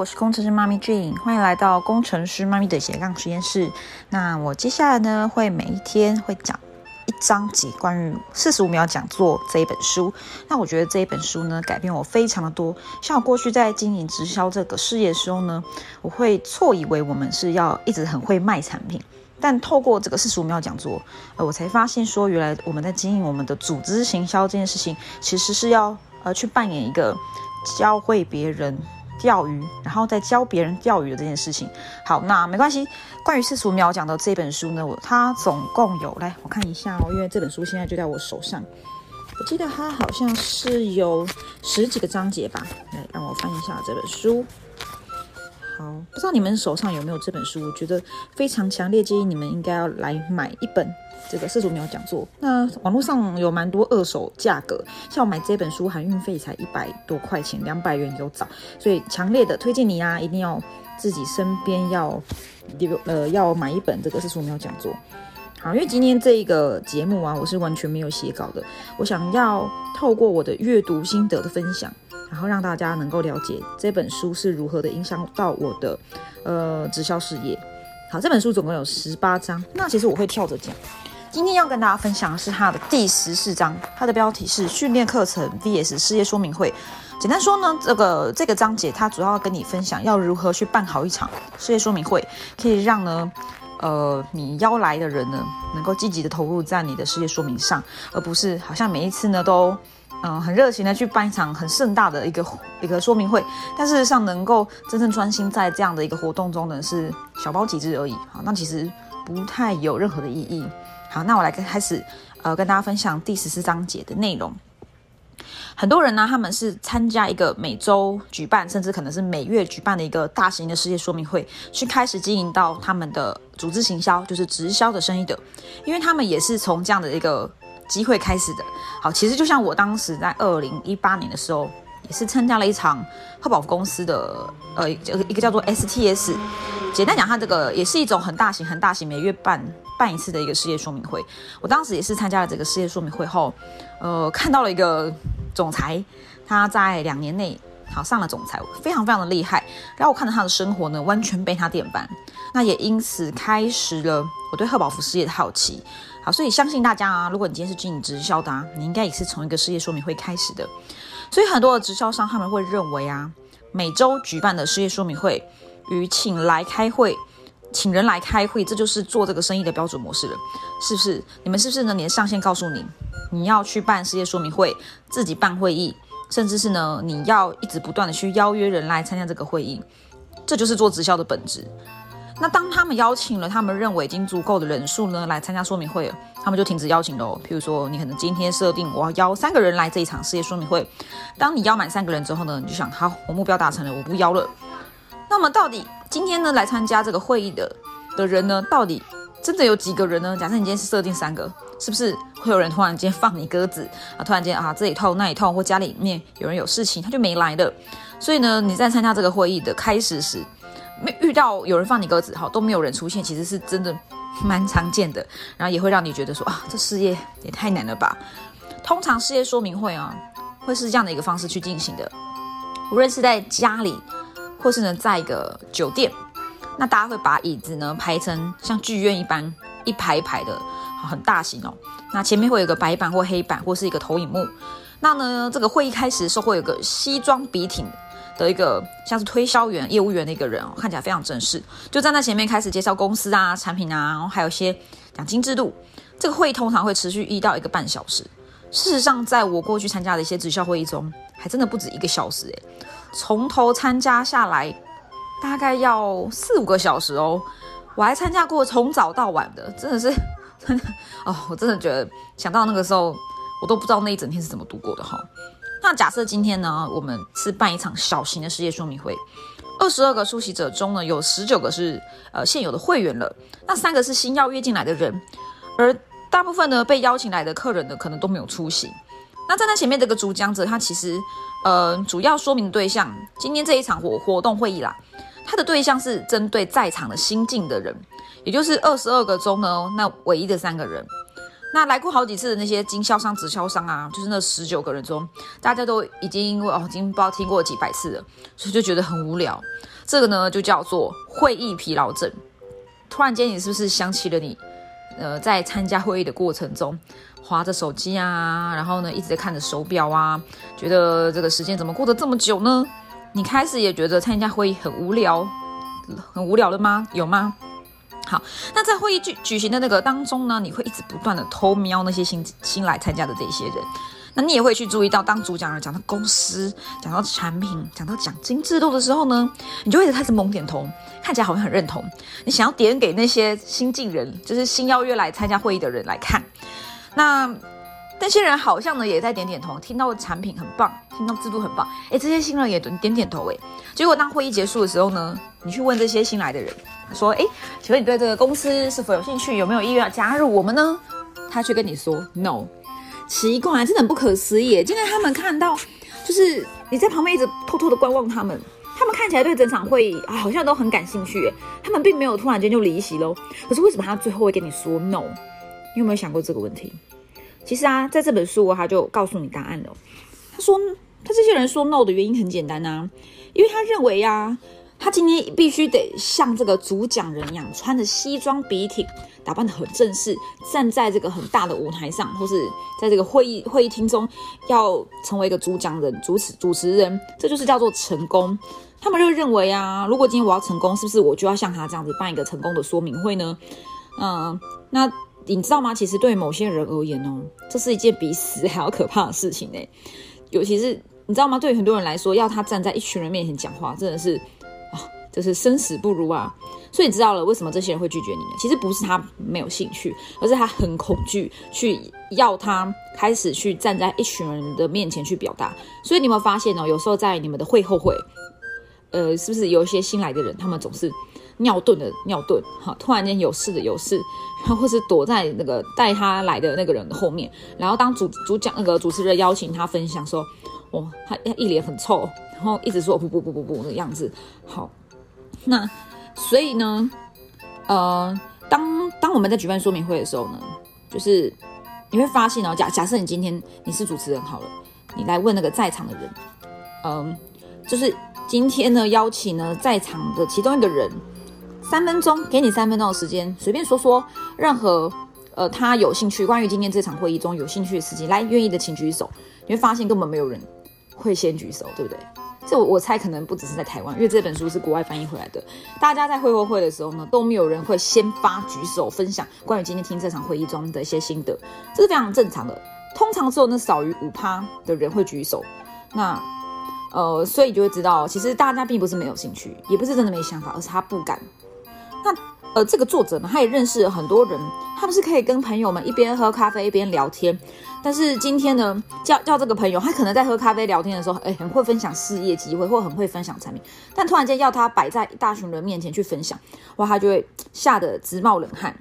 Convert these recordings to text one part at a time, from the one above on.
我是工程师妈咪 Jane，欢迎来到工程师妈咪的斜杠实验室。那我接下来呢，会每一天会讲一章节关于四十五秒讲座这一本书。那我觉得这一本书呢，改变我非常的多。像我过去在经营直销这个事业的时候呢，我会错以为我们是要一直很会卖产品，但透过这个四十五秒讲座，呃，我才发现说，原来我们在经营我们的组织行销这件事情，其实是要呃去扮演一个教会别人。钓鱼，然后再教别人钓鱼的这件事情。好，那没关系。关于四十五秒讲的这本书呢，我它总共有来我看一下哦，因为这本书现在就在我手上。我记得它好像是有十几个章节吧。来，让我翻一下这本书。好，不知道你们手上有没有这本书？我觉得非常强烈建议你们应该要来买一本。这个四十五秒讲座，那网络上有蛮多二手价格，像我买这本书含运费才一百多块钱，两百元有找，所以强烈的推荐你啊，一定要自己身边要留呃要买一本这个四十五秒讲座。好，因为今天这一个节目啊，我是完全没有写稿的，我想要透过我的阅读心得的分享，然后让大家能够了解这本书是如何的影响到我的呃直销事业。好，这本书总共有十八章，那其实我会跳着讲。今天要跟大家分享的是它的第十四章，它的标题是训练课程 VS 事业说明会。简单说呢，这个这个章节它主要跟你分享要如何去办好一场事业说明会，可以让呢，呃，你邀来的人呢能够积极的投入在你的事业说明上，而不是好像每一次呢都嗯很热情的去办一场很盛大的一个一个说明会，但事实上能够真正专心在这样的一个活动中呢是小包几只而已。好，那其实不太有任何的意义。好，那我来开始，呃，跟大家分享第十四章节的内容。很多人呢，他们是参加一个每周举办，甚至可能是每月举办的一个大型的事业说明会，去开始经营到他们的组织行销，就是直销的生意的。因为他们也是从这样的一个机会开始的。好，其实就像我当时在二零一八年的时候，也是参加了一场赫宝公司的，呃，一个叫做 STS。简单讲，它这个也是一种很大型、很大型，每月办。办一次的一个事业说明会，我当时也是参加了这个事业说明会后，呃，看到了一个总裁，他在两年内好上了总裁，非常非常的厉害。然后我看到他的生活呢，完全被他点翻，那也因此开始了我对贺宝福事业的好奇。好，所以相信大家啊，如果你今天是经营直销的，你应该也是从一个事业说明会开始的。所以很多的直销商他们会认为啊，每周举办的事业说明会与请来开会。请人来开会，这就是做这个生意的标准模式了，是不是？你们是不是呢？你的上线告诉你，你要去办事业说明会，自己办会议，甚至是呢，你要一直不断的去邀约人来参加这个会议，这就是做直销的本质。那当他们邀请了他们认为已经足够的人数呢，来参加说明会了，他们就停止邀请喽。譬如说，你可能今天设定我要邀三个人来这一场事业说明会，当你邀满三个人之后呢，你就想，好，我目标达成了，我不邀了。那么到底？今天呢，来参加这个会议的的人呢，到底真的有几个人呢？假设你今天是设定三个，是不是会有人突然间放你鸽子啊？突然间啊，这里痛那里痛，或家里面有人有事情，他就没来了。所以呢，你在参加这个会议的开始时，没遇到有人放你鸽子，哈都没有人出现，其实是真的蛮常见的。然后也会让你觉得说啊，这事业也太难了吧？通常事业说明会啊，会是这样的一个方式去进行的，无论是在家里。或是呢，在一个酒店，那大家会把椅子呢排成像剧院一般一排一排的，很大型哦。那前面会有个白板或黑板，或是一个投影幕。那呢，这个会议开始的时候，会有个西装笔挺的一个像是推销员、业务员的一个人哦，看起来非常正式，就站在前面开始介绍公司啊、产品啊，然后还有一些奖金制度。这个会议通常会持续一到一个半小时。事实上，在我过去参加的一些直销会议中，还真的不止一个小时诶。从头参加下来，大概要四五个小时哦。我还参加过从早到晚的，真的是真的 哦。我真的觉得想到那个时候，我都不知道那一整天是怎么度过的哈。那假设今天呢，我们是办一场小型的世界说明会，二十二个出席者中呢，有十九个是呃现有的会员了，那三个是新邀约进来的人，而大部分呢被邀请来的客人呢，可能都没有出席。那站在前面这个主讲者，他其实。呃，主要说明对象，今天这一场活活动会议啦，他的对象是针对在场的新进的人，也就是二十二个中呢，那唯一的三个人。那来过好几次的那些经销商、直销商啊，就是那十九个人中，大家都已经哦，已经不知道听过几百次了，所以就觉得很无聊。这个呢，就叫做会议疲劳症。突然间，你是不是想起了你，呃，在参加会议的过程中，划着手机啊，然后呢，一直在看着手表啊，觉得这个时间怎么过得这么久呢？你开始也觉得参加会议很无聊，很无聊了吗？有吗？好，那在会议举举行的那个当中呢，你会一直不断的偷瞄那些新新来参加的这些人，那你也会去注意到，当主讲人讲到公司、讲到产品、讲到奖金制度的时候呢，你就会开始猛点头，看起来好像很认同。你想要点给那些新进人，就是新邀约来参加会议的人来看，那。那些人好像呢也在点点头，听到产品很棒，听到制度很棒，哎，这些新人也点点头，哎，结果当会议结束的时候呢，你去问这些新来的人，说，哎，请问你对这个公司是否有兴趣，有没有意愿要加入我们呢？他却跟你说 no，奇怪，真的很不可思议。今天他们看到，就是你在旁边一直偷偷的观望他们，他们看起来对整场会议啊好像都很感兴趣，他们并没有突然间就离席喽。可是为什么他最后会跟你说 no？你有没有想过这个问题？其实啊，在这本书他就告诉你答案了。他说，他这些人说 no 的原因很简单啊，因为他认为呀，他今天必须得像这个主讲人一样，穿着西装笔挺，打扮的很正式，站在这个很大的舞台上，或是在这个会议会议厅中，要成为一个主讲人、主持主持人，这就是叫做成功。他们就认为啊，如果今天我要成功，是不是我就要像他这样子办一个成功的说明会呢？嗯，那。你知道吗？其实对某些人而言哦，这是一件比死还要可怕的事情呢。尤其是你知道吗？对于很多人来说，要他站在一群人面前讲话，真的是啊，就是生死不如啊。所以你知道了为什么这些人会拒绝你呢？其实不是他没有兴趣，而是他很恐惧去要他开始去站在一群人的面前去表达。所以你有没有发现哦？有时候在你们的会后会，呃，是不是有一些新来的人，他们总是。尿遁的尿遁，哈，突然间有事的有事，然后 或是躲在那个带他来的那个人的后面，然后当主主讲那个主持人邀请他分享说，哦，他一脸很臭，然后一直说不不不不不的样子。好，那所以呢，呃，当当我们在举办说明会的时候呢，就是你会发现哦，假假设你今天你是主持人好了，你来问那个在场的人，嗯，就是今天呢邀请呢在场的其中一个人。三分钟，给你三分钟的时间，随便说说任何呃他有兴趣关于今天这场会议中有兴趣的事情，来愿意的请举手。你会发现根本没有人会先举手，对不对？这我我猜可能不只是在台湾，因为这本书是国外翻译回来的。大家在会后会的时候呢，都没有人会先发举手分享关于今天听这场会议中的一些心得，这是非常正常的。通常只有那少于五趴的人会举手。那呃，所以就会知道，其实大家并不是没有兴趣，也不是真的没想法，而是他不敢。那呃，这个作者呢，他也认识很多人，他们是可以跟朋友们一边喝咖啡一边聊天。但是今天呢，叫叫这个朋友，他可能在喝咖啡聊天的时候，哎，很会分享事业机会，或很会分享产品。但突然间要他摆在一大群人面前去分享，哇，他就会吓得直冒冷汗。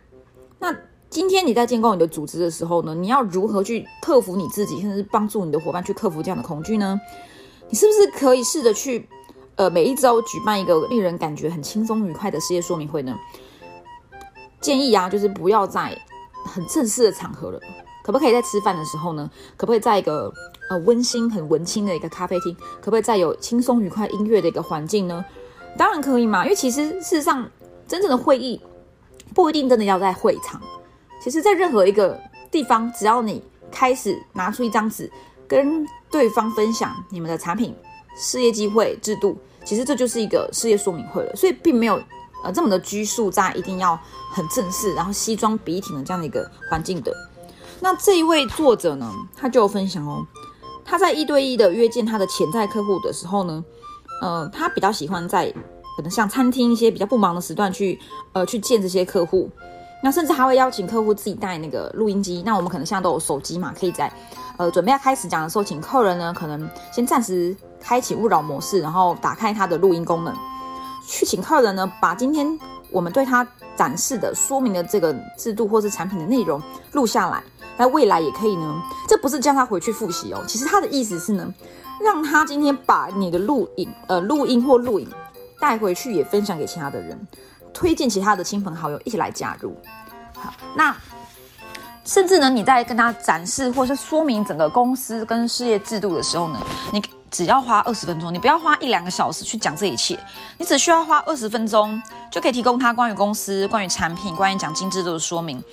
那今天你在建构你的组织的时候呢，你要如何去克服你自己，甚至帮助你的伙伴去克服这样的恐惧呢？你是不是可以试着去？呃，每一周举办一个令人感觉很轻松愉快的事业说明会呢？建议啊，就是不要在很正式的场合了，可不可以在吃饭的时候呢？可不可以在一个呃温馨、很文青的一个咖啡厅？可不可以在有轻松愉快音乐的一个环境呢？当然可以嘛，因为其实事实上，真正的会议不一定真的要在会场，其实在任何一个地方，只要你开始拿出一张纸，跟对方分享你们的产品、事业机会、制度。其实这就是一个事业说明会了，所以并没有呃这么的拘束在一定要很正式，然后西装笔挺的这样的一个环境的。那这一位作者呢，他就分享哦，他在一对一的约见他的潜在客户的时候呢，呃，他比较喜欢在可能像餐厅一些比较不忙的时段去呃去见这些客户。那甚至还会邀请客户自己带那个录音机。那我们可能现在都有手机嘛，可以在呃准备要开始讲的时候，请客人呢可能先暂时。开启勿扰模式，然后打开它的录音功能，去请客人呢把今天我们对他展示的、说明的这个制度或是产品的内容录下来，那未来也可以呢。这不是叫他回去复习哦，其实他的意思是呢，让他今天把你的录影、呃录音或录影带回去，也分享给其他的人，推荐其他的亲朋好友一起来加入。好，那。甚至呢，你在跟他展示或是说明整个公司跟事业制度的时候呢，你只要花二十分钟，你不要花一两个小时去讲这一切，你只需要花二十分钟就可以提供他关于公司、关于产品、关于奖金制度的说明。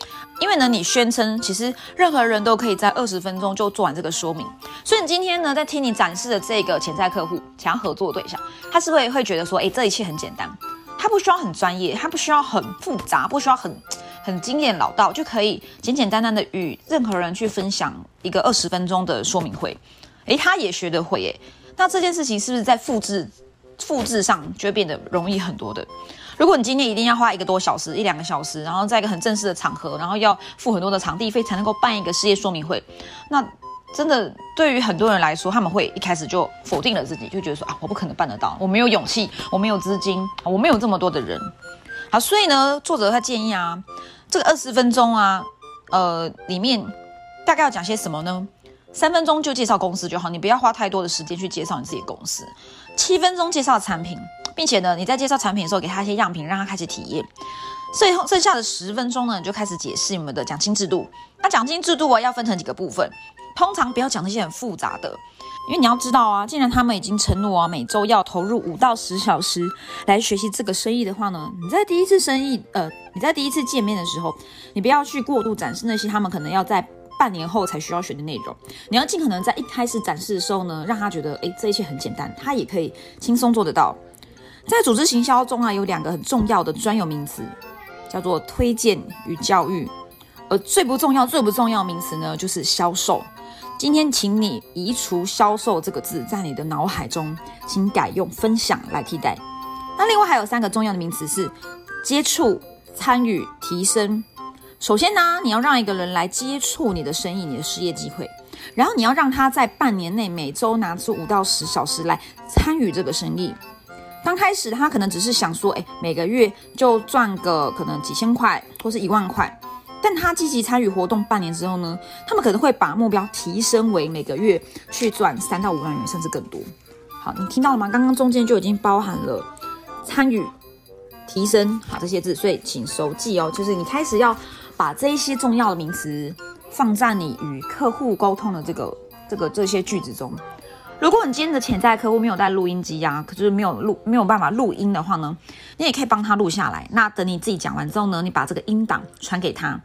因为呢，你宣称其实任何人都可以在二十分钟就做完这个说明，所以你今天呢，在听你展示的这个潜在客户想要合作的对象，他是不是会觉得说，哎，这一切很简单，他不需要很专业，他不需要很复杂，不需要很。很经验老道，就可以简简单单的与任何人去分享一个二十分钟的说明会。诶，他也学得会诶。那这件事情是不是在复制复制上就会变得容易很多的？如果你今天一定要花一个多小时、一两个小时，然后在一个很正式的场合，然后要付很多的场地费才能够办一个事业说明会，那真的对于很多人来说，他们会一开始就否定了自己，就觉得说啊，我不可能办得到，我没有勇气，我没有资金，我没有这么多的人。好，所以呢，作者他建议啊。这个二十分钟啊，呃，里面大概要讲些什么呢？三分钟就介绍公司就好，你不要花太多的时间去介绍你自己公司。七分钟介绍产品，并且呢，你在介绍产品的时候给他一些样品，让他开始体验。最后剩下的十分钟呢，你就开始解释你们的奖金制度。那奖金制度啊，要分成几个部分，通常不要讲那些很复杂的。因为你要知道啊，既然他们已经承诺啊，每周要投入五到十小时来学习这个生意的话呢，你在第一次生意，呃，你在第一次见面的时候，你不要去过度展示那些他们可能要在半年后才需要学的内容。你要尽可能在一开始展示的时候呢，让他觉得，诶，这一切很简单，他也可以轻松做得到。在组织行销中啊，有两个很重要的专有名词，叫做推荐与教育，而最不重要、最不重要名词呢，就是销售。今天，请你移除“销售”这个字，在你的脑海中，请改用“分享”来替代。那另外还有三个重要的名词是：接触、参与、提升。首先呢，你要让一个人来接触你的生意、你的事业机会，然后你要让他在半年内每周拿出五到十小时来参与这个生意。刚开始他可能只是想说，哎，每个月就赚个可能几千块或是一万块。但他积极参与活动半年之后呢，他们可能会把目标提升为每个月去赚三到五万元，甚至更多。好，你听到了吗？刚刚中间就已经包含了参与、提升好这些字，所以请熟记哦。就是你开始要把这一些重要的名词放在你与客户沟通的这个、这个这些句子中。如果你今天的潜在客户没有带录音机呀，可是没有录没有办法录音的话呢，你也可以帮他录下来。那等你自己讲完之后呢，你把这个音档传给他。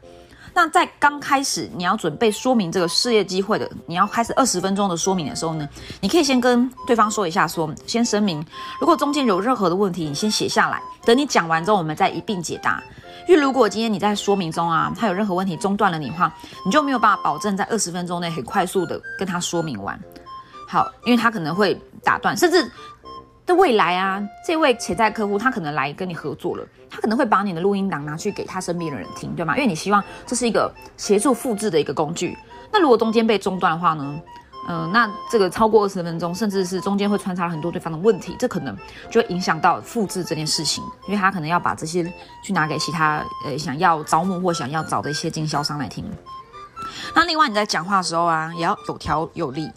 那在刚开始你要准备说明这个事业机会的，你要开始二十分钟的说明的时候呢，你可以先跟对方说一下，说先声明，如果中间有任何的问题，你先写下来，等你讲完之后，我们再一并解答。因为如果今天你在说明中啊，他有任何问题中断了你的话，你就没有办法保证在二十分钟内很快速的跟他说明完。好，因为他可能会打断，甚至的未来啊，这位潜在客户他可能来跟你合作了，他可能会把你的录音档拿去给他身边的人听，对吗？因为你希望这是一个协助复制的一个工具。那如果中间被中断的话呢？嗯，那这个超过二十分钟，甚至是中间会穿插很多对方的问题，这可能就会影响到复制这件事情，因为他可能要把这些去拿给其他呃想要招募或想要找的一些经销商来听。那另外你在讲话的时候啊，也要有条有理。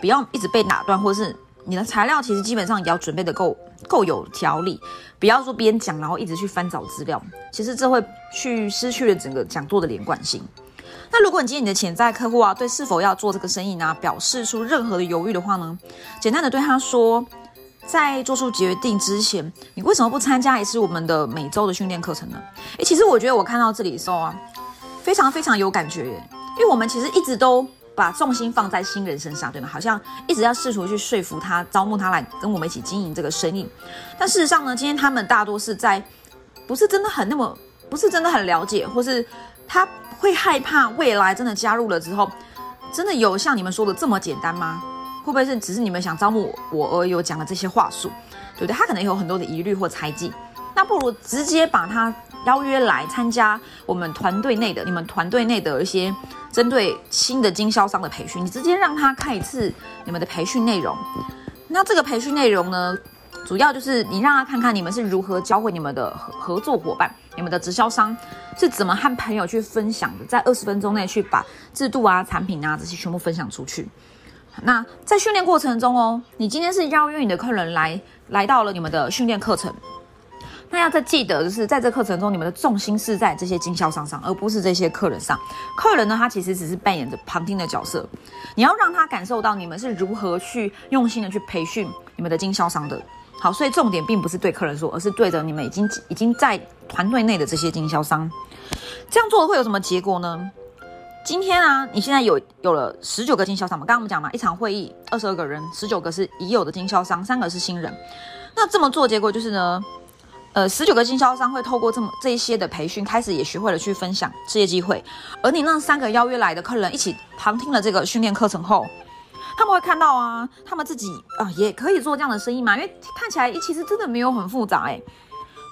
不要一直被打断，或是你的材料其实基本上也要准备的够够有条理，不要说边讲然后一直去翻找资料，其实这会去失去了整个讲座的连贯性。那如果你今天你的潜在客户啊，对是否要做这个生意呢，表示出任何的犹豫的话呢，简单的对他说，在做出决定之前，你为什么不参加一次我们的每周的训练课程呢？诶，其实我觉得我看到这里的时候啊，非常非常有感觉，因为我们其实一直都。把重心放在新人身上，对吗？好像一直要试图去说服他，招募他来跟我们一起经营这个生意。但事实上呢，今天他们大多是在不是真的很那么，不是真的很了解，或是他会害怕未来真的加入了之后，真的有像你们说的这么简单吗？会不会是只是你们想招募我而有讲的这些话术，对不对？他可能有很多的疑虑或猜忌，那不如直接把他。邀约来参加我们团队内的你们团队内的一些针对新的经销商的培训，你直接让他看一次你们的培训内容。那这个培训内容呢，主要就是你让他看看你们是如何教会你们的合合作伙伴、你们的直销商是怎么和朋友去分享的，在二十分钟内去把制度啊、产品啊这些全部分享出去。那在训练过程中哦，你今天是邀约你的客人来来到了你们的训练课程。那要再记得，就是在这课程中，你们的重心是在这些经销商上，而不是这些客人上。客人呢，他其实只是扮演着旁听的角色，你要让他感受到你们是如何去用心的去培训你们的经销商的。好，所以重点并不是对客人说，而是对着你们已经已经在团队内的这些经销商。这样做会有什么结果呢？今天啊，你现在有有了十九个经销商嘛？刚刚我们讲嘛，一场会议二十二个人，十九个是已有的经销商，三个是新人。那这么做结果就是呢，呃，十九个经销商会透过这么这一些的培训，开始也学会了去分享事业机会。而你让三个邀约来的客人一起旁听了这个训练课程后，他们会看到啊，他们自己啊也可以做这样的生意嘛？因为看起来其实真的没有很复杂哎。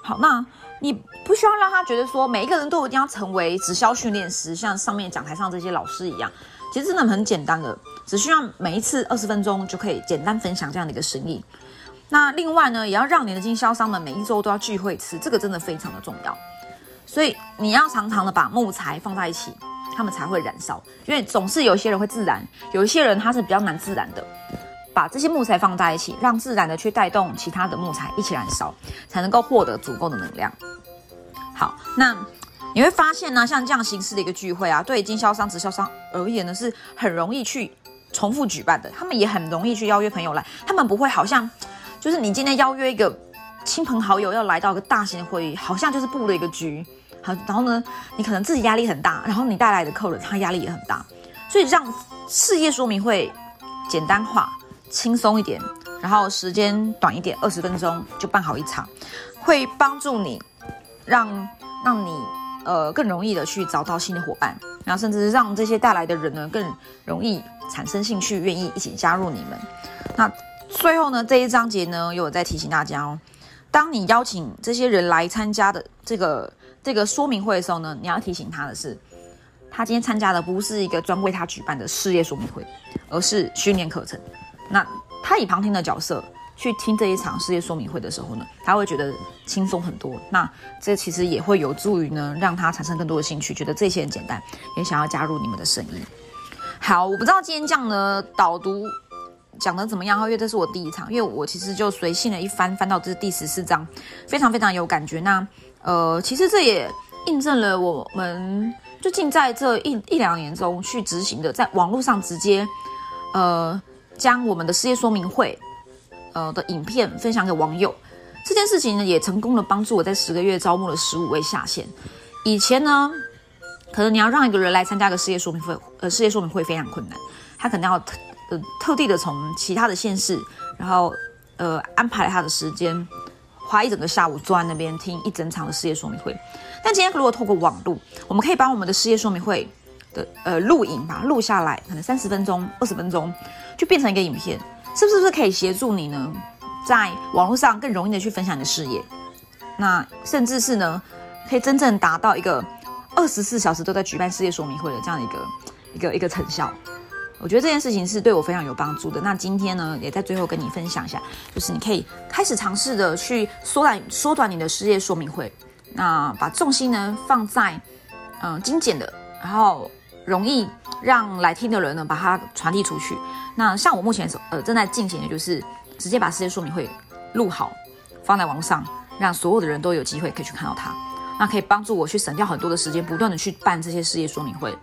好，那。你不需要让他觉得说每一个人都一定要成为直销训练师，像上面讲台上这些老师一样，其实真的很简单的，只需要每一次二十分钟就可以简单分享这样的一个生意。那另外呢，也要让你的经销商们每一周都要聚会吃，这个真的非常的重要。所以你要常常的把木材放在一起，他们才会燃烧，因为总是有些人会自燃，有一些人他是比较难自燃的。把这些木材放在一起，让自然的去带动其他的木材一起燃烧，才能够获得足够的能量。好，那你会发现呢，像这样形式的一个聚会啊，对经销商、直销商而言呢，是很容易去重复举办的。他们也很容易去邀约朋友来，他们不会好像就是你今天邀约一个亲朋好友要来到一个大型的会议，好像就是布了一个局。好，然后呢，你可能自己压力很大，然后你带来的客人他压力也很大，所以让事业说明会简单化。轻松一点，然后时间短一点，二十分钟就办好一场，会帮助你让让你呃更容易的去找到新的伙伴，然后甚至让这些带来的人呢更容易产生兴趣，愿意一起加入你们。那最后呢这一章节呢，有在提醒大家哦，当你邀请这些人来参加的这个这个说明会的时候呢，你要提醒他的是，他今天参加的不是一个专为他举办的事业说明会，而是训练课程。那他以旁听的角色去听这一场事业说明会的时候呢，他会觉得轻松很多。那这其实也会有助于呢，让他产生更多的兴趣，觉得这些很简单，也想要加入你们的生意。好，我不知道今天这样的导读讲的怎么样，因为这是我第一场，因为我其实就随性的一翻，翻到这是第十四章，非常非常有感觉。那呃，其实这也印证了我们最近在这一一两年中去执行的，在网络上直接呃。将我们的事业说明会，呃的影片分享给网友，这件事情呢也成功的帮助我在十个月招募了十五位下线。以前呢，可能你要让一个人来参加个事业说明会，呃，事业说明会非常困难，他可能要呃特地的从其他的县市，然后呃安排他的时间，花一整个下午坐在那边听一整场的事业说明会。但今天如果透过网络，我们可以把我们的事业说明会的呃录影把它录下来，可能三十分钟、二十分钟。就变成一个影片，是不是可以协助你呢？在网络上更容易的去分享你的事业，那甚至是呢，可以真正达到一个二十四小时都在举办事业说明会的这样一个一个一个成效。我觉得这件事情是对我非常有帮助的。那今天呢，也在最后跟你分享一下，就是你可以开始尝试的去缩短缩短你的事业说明会，那把重心呢放在嗯精简的，然后容易让来听的人呢把它传递出去。那像我目前呃正在进行的就是直接把事业说明会录好，放在网上，让所有的人都有机会可以去看到它。那可以帮助我去省掉很多的时间，不断的去办这些事业说明会。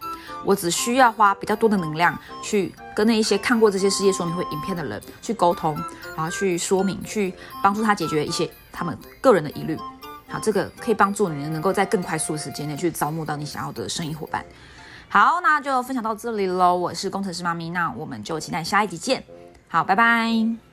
我只需要花比较多的能量去跟那一些看过这些事业说明会影片的人去沟通，然后去说明，去帮助他解决一些他们个人的疑虑。好，这个可以帮助你能够在更快速的时间内去招募到你想要的生意伙伴。好，那就分享到这里喽。我是工程师妈咪，那我们就期待下一集见。好，拜拜。